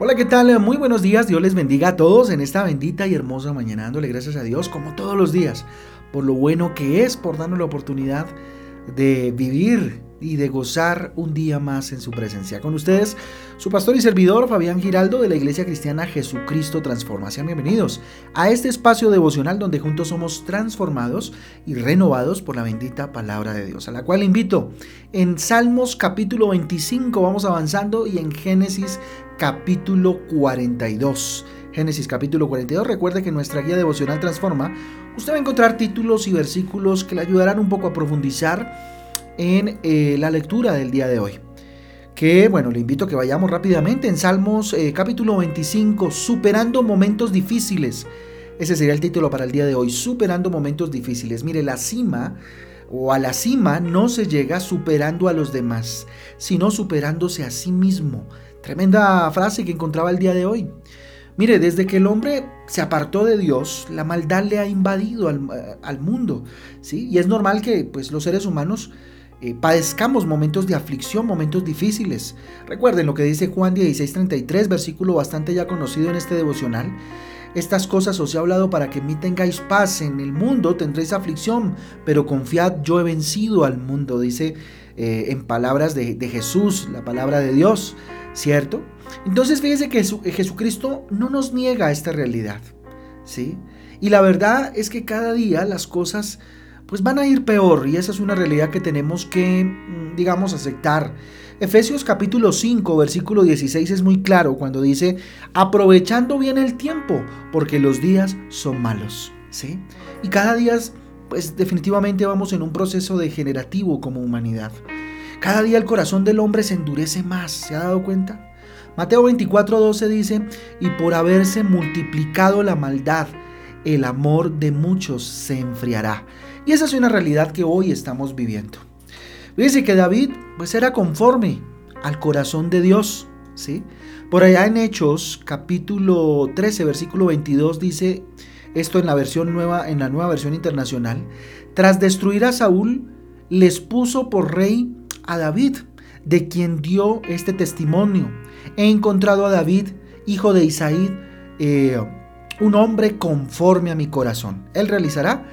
Hola, ¿qué tal? Muy buenos días. Dios les bendiga a todos en esta bendita y hermosa mañana, dándole gracias a Dios como todos los días por lo bueno que es, por darnos la oportunidad de vivir y de gozar un día más en su presencia. Con ustedes, su pastor y servidor Fabián Giraldo de la Iglesia Cristiana Jesucristo Transforma. Sean bienvenidos a este espacio devocional donde juntos somos transformados y renovados por la bendita palabra de Dios, a la cual invito en Salmos capítulo 25, vamos avanzando, y en Génesis capítulo 42. Génesis capítulo 42. Recuerde que nuestra guía devocional Transforma, usted va a encontrar títulos y versículos que le ayudarán un poco a profundizar en eh, la lectura del día de hoy. Que bueno, le invito a que vayamos rápidamente en Salmos eh, capítulo 25, superando momentos difíciles. Ese sería el título para el día de hoy, superando momentos difíciles. Mire, la cima o a la cima no se llega superando a los demás, sino superándose a sí mismo. Tremenda frase que encontraba el día de hoy. Mire, desde que el hombre se apartó de Dios, la maldad le ha invadido al, al mundo, ¿sí? Y es normal que pues, los seres humanos eh, padezcamos momentos de aflicción, momentos difíciles. Recuerden lo que dice Juan 16:33, versículo bastante ya conocido en este devocional. Estas cosas os he hablado para que en mí tengáis paz. En el mundo tendréis aflicción, pero confiad, yo he vencido al mundo, dice eh, en palabras de, de, Jesús, la palabra de Dios, ¿cierto? Entonces fíjese que Jesucristo no nos niega esta realidad, ¿sí? Y la verdad es que cada día las cosas pues van a ir peor y esa es una realidad que tenemos que, mm, digamos, aceptar. Efesios capítulo 5, versículo 16 es muy claro cuando dice, aprovechando bien el tiempo, porque los días son malos, ¿sí? Y cada día, pues definitivamente vamos en un proceso degenerativo como humanidad. Cada día el corazón del hombre se endurece más, ¿se ha dado cuenta? Mateo 24, 12 dice, y por haberse multiplicado la maldad, el amor de muchos se enfriará. Y esa es una realidad que hoy estamos viviendo. Dice que David pues era conforme al corazón de Dios, ¿sí? Por allá en Hechos, capítulo 13, versículo 22 dice esto en la versión nueva en la nueva versión internacional, tras destruir a Saúl les puso por rey a David, de quien dio este testimonio. He encontrado a David, hijo de Isaí, eh, un hombre conforme a mi corazón. Él realizará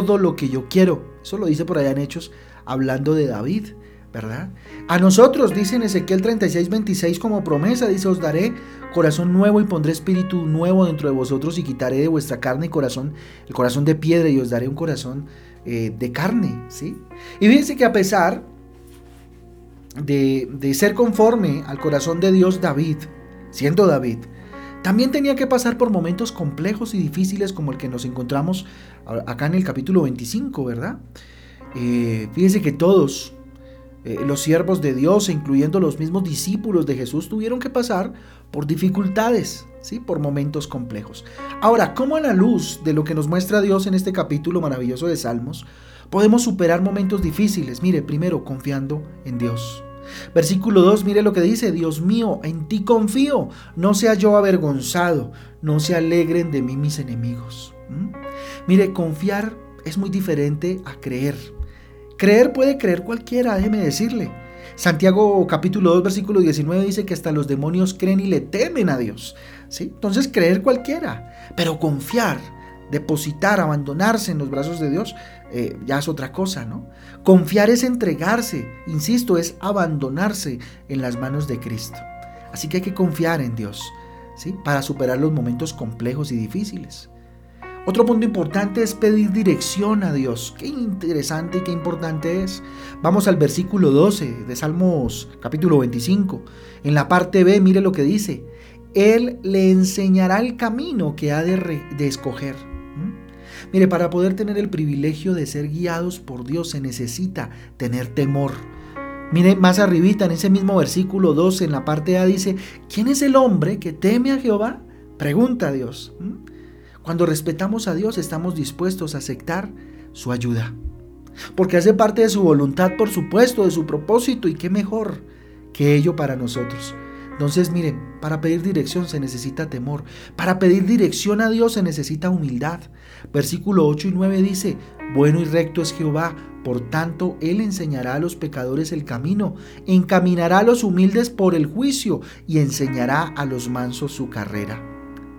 todo lo que yo quiero. Eso lo dice por allá en Hechos, hablando de David, ¿verdad? A nosotros, dice en Ezequiel 36, 26 como promesa, dice, os daré corazón nuevo y pondré espíritu nuevo dentro de vosotros y quitaré de vuestra carne y corazón, el corazón de piedra y os daré un corazón eh, de carne, ¿sí? Y fíjense que a pesar de, de ser conforme al corazón de Dios, David, siendo David, también tenía que pasar por momentos complejos y difíciles como el que nos encontramos acá en el capítulo 25, ¿verdad? Eh, fíjense que todos eh, los siervos de Dios, incluyendo los mismos discípulos de Jesús, tuvieron que pasar por dificultades, ¿sí? por momentos complejos. Ahora, ¿cómo a la luz de lo que nos muestra Dios en este capítulo maravilloso de Salmos, podemos superar momentos difíciles? Mire, primero confiando en Dios. Versículo 2, mire lo que dice, Dios mío, en ti confío, no sea yo avergonzado, no se alegren de mí mis enemigos. ¿Mm? Mire, confiar es muy diferente a creer. Creer puede creer cualquiera, déjeme decirle. Santiago capítulo 2 versículo 19 dice que hasta los demonios creen y le temen a Dios. ¿sí? Entonces creer cualquiera, pero confiar depositar, abandonarse en los brazos de Dios, eh, ya es otra cosa, ¿no? Confiar es entregarse, insisto, es abandonarse en las manos de Cristo. Así que hay que confiar en Dios, ¿sí? Para superar los momentos complejos y difíciles. Otro punto importante es pedir dirección a Dios. Qué interesante y qué importante es. Vamos al versículo 12 de Salmos capítulo 25. En la parte B, mire lo que dice. Él le enseñará el camino que ha de, de escoger. Mire, para poder tener el privilegio de ser guiados por Dios se necesita tener temor. Mire, más arribita en ese mismo versículo 12, en la parte A dice, ¿quién es el hombre que teme a Jehová? Pregunta a Dios. Cuando respetamos a Dios estamos dispuestos a aceptar su ayuda. Porque hace parte de su voluntad, por supuesto, de su propósito y qué mejor que ello para nosotros. Entonces, miren, para pedir dirección se necesita temor. Para pedir dirección a Dios se necesita humildad. Versículo 8 y 9 dice, bueno y recto es Jehová, por tanto, Él enseñará a los pecadores el camino, encaminará a los humildes por el juicio y enseñará a los mansos su carrera.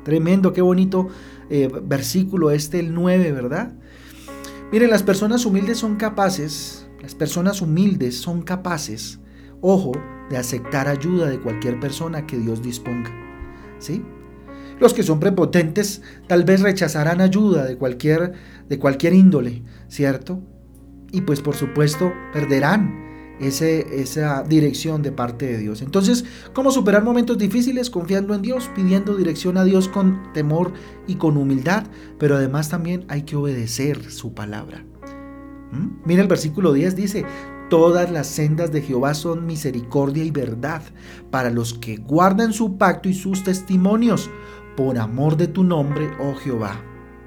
Tremendo, qué bonito eh, versículo este, el 9, ¿verdad? Miren, las personas humildes son capaces, las personas humildes son capaces, ojo, de aceptar ayuda de cualquier persona que Dios disponga. ¿Sí? Los que son prepotentes tal vez rechazarán ayuda de cualquier, de cualquier índole, ¿cierto? Y pues por supuesto perderán ese, esa dirección de parte de Dios. Entonces, ¿cómo superar momentos difíciles? Confiando en Dios, pidiendo dirección a Dios con temor y con humildad, pero además también hay que obedecer su palabra. ¿Mm? Mira el versículo 10 dice, Todas las sendas de Jehová son misericordia y verdad para los que guardan su pacto y sus testimonios, por amor de tu nombre, oh Jehová.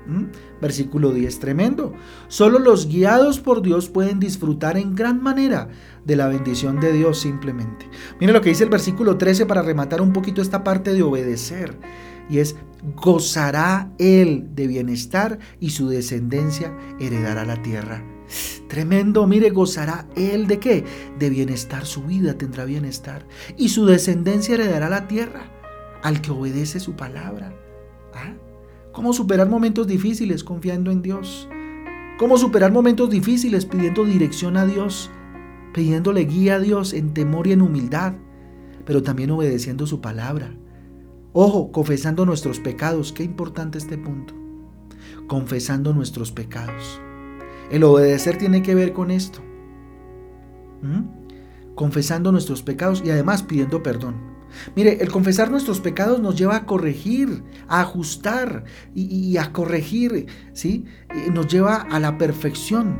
¿Mm? Versículo 10, tremendo. Solo los guiados por Dios pueden disfrutar en gran manera de la bendición de Dios simplemente. Mira lo que dice el versículo 13 para rematar un poquito esta parte de obedecer. Y es, gozará él de bienestar y su descendencia heredará la tierra. Tremendo, mire, gozará él de qué? De bienestar, su vida tendrá bienestar. Y su descendencia heredará la tierra al que obedece su palabra. ¿Ah? ¿Cómo superar momentos difíciles confiando en Dios? ¿Cómo superar momentos difíciles pidiendo dirección a Dios? Pidiéndole guía a Dios en temor y en humildad, pero también obedeciendo su palabra. Ojo, confesando nuestros pecados. Qué importante este punto. Confesando nuestros pecados. El obedecer tiene que ver con esto. ¿Mm? Confesando nuestros pecados y además pidiendo perdón. Mire, el confesar nuestros pecados nos lleva a corregir, a ajustar y, a corregir, ¿sí? Nos lleva a la perfección,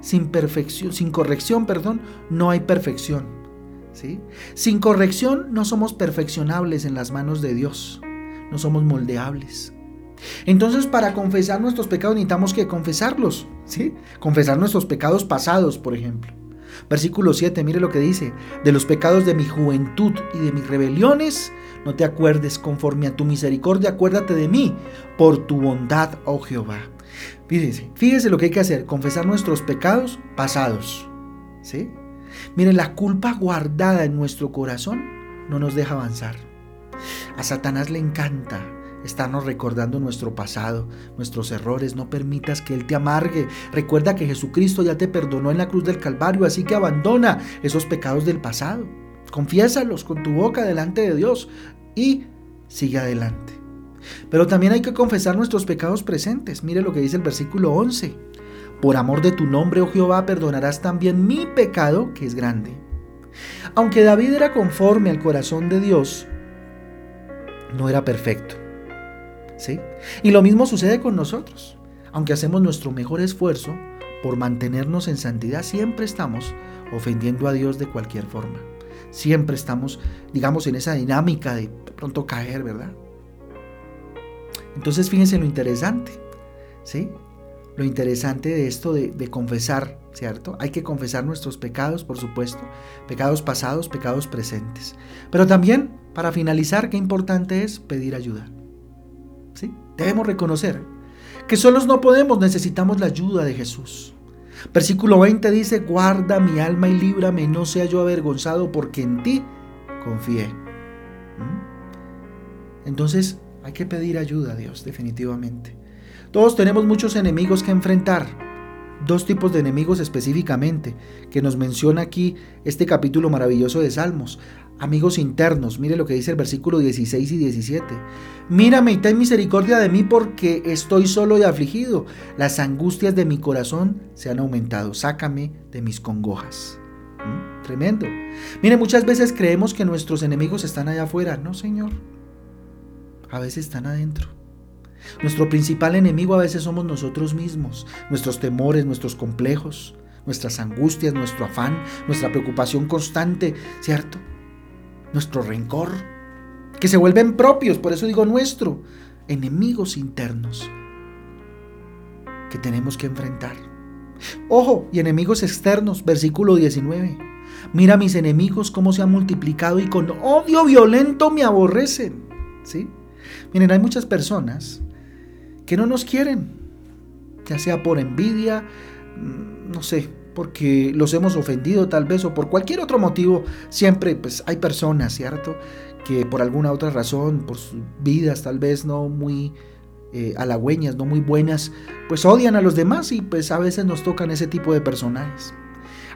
Sin perfección, sin corrección, perdón, no hay perfección, ¿sí? Sin corrección no somos perfeccionables en las manos de Dios, no somos moldeables. Entonces, para confesar nuestros pecados necesitamos que confesarlos, Confesar nuestros pecados pasados, por ejemplo. Versículo 7, mire lo que dice, de los pecados de mi juventud y de mis rebeliones, no te acuerdes conforme a tu misericordia, acuérdate de mí por tu bondad, oh Jehová. Fíjese, fíjese lo que hay que hacer, confesar nuestros pecados pasados, ¿sí? Mire, la culpa guardada en nuestro corazón no nos deja avanzar. A Satanás le encanta estarnos recordando nuestro pasado, nuestros errores. No permitas que Él te amargue. Recuerda que Jesucristo ya te perdonó en la cruz del Calvario, así que abandona esos pecados del pasado. Confiésalos con tu boca delante de Dios y sigue adelante. Pero también hay que confesar nuestros pecados presentes. Mire lo que dice el versículo 11. Por amor de tu nombre, oh Jehová, perdonarás también mi pecado, que es grande. Aunque David era conforme al corazón de Dios, no era perfecto. Y lo mismo sucede con nosotros. Aunque hacemos nuestro mejor esfuerzo por mantenernos en santidad, siempre estamos ofendiendo a Dios de cualquier forma. Siempre estamos, digamos, en esa dinámica de pronto caer, ¿verdad? Entonces fíjense lo interesante, ¿sí? Lo interesante de esto de confesar, ¿cierto? Hay que confesar nuestros pecados, por supuesto, pecados pasados, pecados presentes. Pero también, para finalizar, qué importante es pedir ayuda. Debemos reconocer que solos no podemos, necesitamos la ayuda de Jesús. Versículo 20 dice, guarda mi alma y líbrame, no sea yo avergonzado porque en ti confié. ¿Mm? Entonces hay que pedir ayuda a Dios, definitivamente. Todos tenemos muchos enemigos que enfrentar. Dos tipos de enemigos específicamente que nos menciona aquí este capítulo maravilloso de Salmos amigos internos. Mire lo que dice el versículo 16 y 17. Mírame y ten misericordia de mí porque estoy solo y afligido. Las angustias de mi corazón se han aumentado. Sácame de mis congojas. ¿Mm? Tremendo. Mire, muchas veces creemos que nuestros enemigos están allá afuera. No, Señor. A veces están adentro. Nuestro principal enemigo a veces somos nosotros mismos, nuestros temores, nuestros complejos, nuestras angustias, nuestro afán, nuestra preocupación constante, ¿cierto? Nuestro rencor, que se vuelven propios, por eso digo nuestro, enemigos internos que tenemos que enfrentar. Ojo, y enemigos externos, versículo 19. Mira mis enemigos cómo se han multiplicado y con odio violento me aborrecen. ¿Sí? Miren, hay muchas personas que no nos quieren, ya sea por envidia, mm, no sé, porque los hemos ofendido tal vez o por cualquier otro motivo. Siempre pues hay personas, ¿cierto? Que por alguna otra razón, por sus vidas tal vez no muy eh, halagüeñas, no muy buenas, pues odian a los demás y pues a veces nos tocan ese tipo de personajes.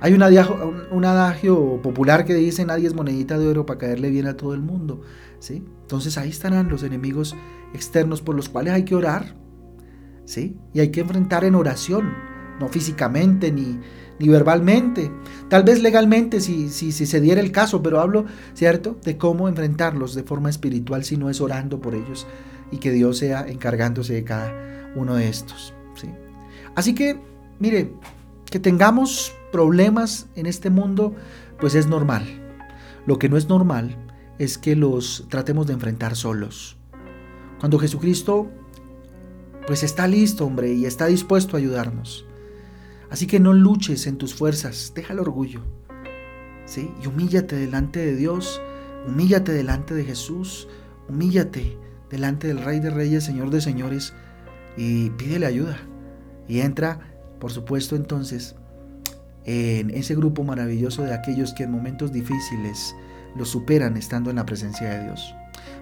Hay un adagio, un adagio popular que dice nadie es monedita de oro para caerle bien a todo el mundo. ¿sí? Entonces ahí estarán los enemigos externos por los cuales hay que orar. ¿sí? Y hay que enfrentar en oración, no físicamente ni, ni verbalmente. Tal vez legalmente si, si, si, se diera el caso, pero hablo, ¿cierto?, de cómo enfrentarlos de forma espiritual si no es orando por ellos y que Dios sea encargándose de cada uno de estos. ¿sí? Así que, mire, que tengamos problemas en este mundo, pues es normal. Lo que no es normal es que los tratemos de enfrentar solos. Cuando Jesucristo pues está listo, hombre, y está dispuesto a ayudarnos. Así que no luches en tus fuerzas, deja el orgullo. ¿Sí? Y humíllate delante de Dios, humíllate delante de Jesús, humíllate delante del Rey de Reyes, Señor de Señores, y pídele ayuda. Y entra, por supuesto, entonces, en ese grupo maravilloso de aquellos que en momentos difíciles lo superan estando en la presencia de Dios.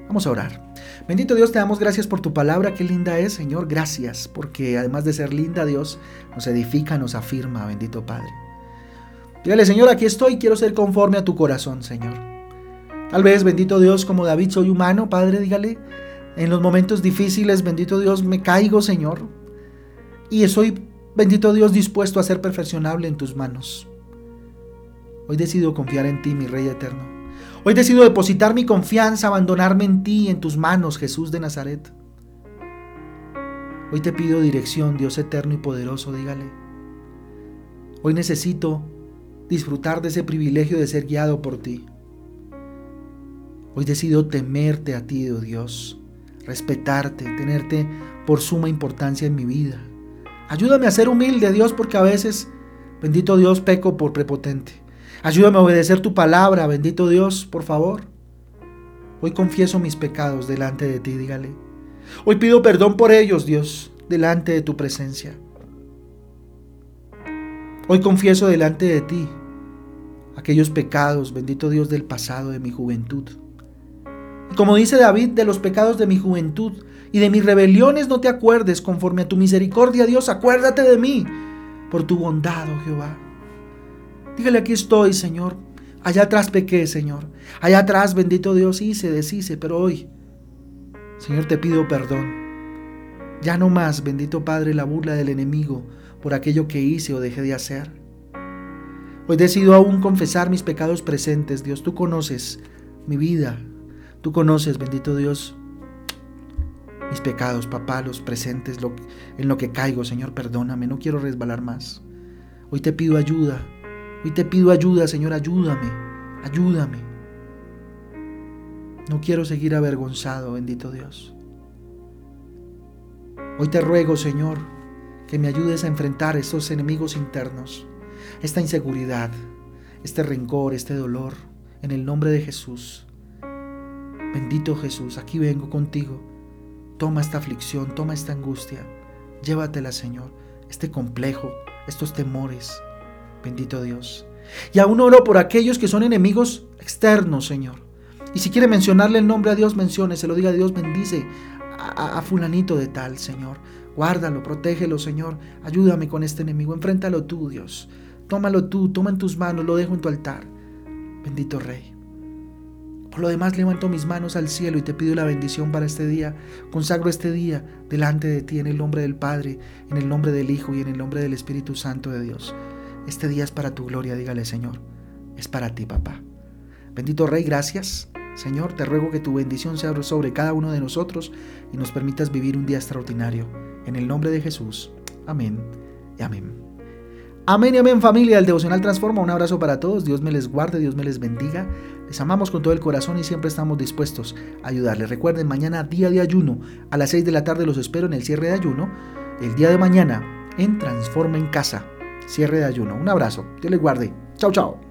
Vamos a orar. Bendito Dios, te damos gracias por tu palabra, qué linda es, Señor. Gracias, porque además de ser linda, Dios nos edifica, nos afirma, bendito Padre. Dígale, Señor, aquí estoy, quiero ser conforme a tu corazón, Señor. Tal vez, bendito Dios, como David soy humano, Padre, dígale, en los momentos difíciles, bendito Dios, me caigo, Señor. Y soy, bendito Dios, dispuesto a ser perfeccionable en tus manos. Hoy decido confiar en ti, mi Rey eterno. Hoy decido depositar mi confianza, abandonarme en ti en tus manos, Jesús de Nazaret. Hoy te pido dirección, Dios eterno y poderoso, dígale. Hoy necesito disfrutar de ese privilegio de ser guiado por ti. Hoy decido temerte a ti, oh Dios respetarte, tenerte por suma importancia en mi vida. Ayúdame a ser humilde, Dios, porque a veces, bendito Dios, peco por prepotente. Ayúdame a obedecer tu palabra, bendito Dios, por favor. Hoy confieso mis pecados delante de ti, dígale. Hoy pido perdón por ellos, Dios, delante de tu presencia. Hoy confieso delante de ti aquellos pecados, bendito Dios, del pasado, de mi juventud. Como dice David, de los pecados de mi juventud y de mis rebeliones no te acuerdes, conforme a tu misericordia, Dios, acuérdate de mí, por tu bondad, oh Jehová. Dígale, aquí estoy, Señor. Allá atrás pequé, Señor. Allá atrás, bendito Dios, hice, deshice, pero hoy, Señor, te pido perdón. Ya no más, bendito Padre, la burla del enemigo por aquello que hice o dejé de hacer. Hoy decido aún confesar mis pecados presentes. Dios, tú conoces mi vida, Tú conoces, bendito Dios, mis pecados, papá, los presentes, en lo que caigo, Señor, perdóname, no quiero resbalar más. Hoy te pido ayuda, hoy te pido ayuda, Señor, ayúdame, ayúdame. No quiero seguir avergonzado, bendito Dios. Hoy te ruego, Señor, que me ayudes a enfrentar estos enemigos internos, esta inseguridad, este rencor, este dolor, en el nombre de Jesús. Bendito Jesús, aquí vengo contigo. Toma esta aflicción, toma esta angustia. Llévatela, Señor, este complejo, estos temores. Bendito Dios. Y aún oro por aquellos que son enemigos externos, Señor. Y si quiere mencionarle el nombre a Dios, mencione, se lo diga a Dios, bendice a, a, fulanito de tal, Señor. Guárdalo, protégelo, Señor. Ayúdame con este enemigo. Enfréntalo tú, Dios. Tómalo tú, toma en tus manos, lo dejo en tu altar. Bendito Rey. Por lo demás levanto mis manos al cielo y te pido la bendición para este día. Consagro este día delante de ti en el nombre del Padre, en el nombre del Hijo y en el nombre del Espíritu Santo de Dios. Este día es para tu gloria, dígale Señor. Es para ti, papá. Bendito Rey, gracias. Señor, te ruego que tu bendición sea sobre cada uno de nosotros y nos permitas vivir un día extraordinario. En el nombre de Jesús. Amén y amén. Amén y amén familia del Devocional Transforma. Un abrazo para todos. Dios me les guarde, Dios me les bendiga. Les amamos con todo el corazón y siempre estamos dispuestos a ayudarles. Recuerden, mañana día de ayuno. A las 6 de la tarde los espero en el cierre de ayuno. El día de mañana en Transforma en Casa. Cierre de ayuno. Un abrazo. Dios les guarde. Chao, chao.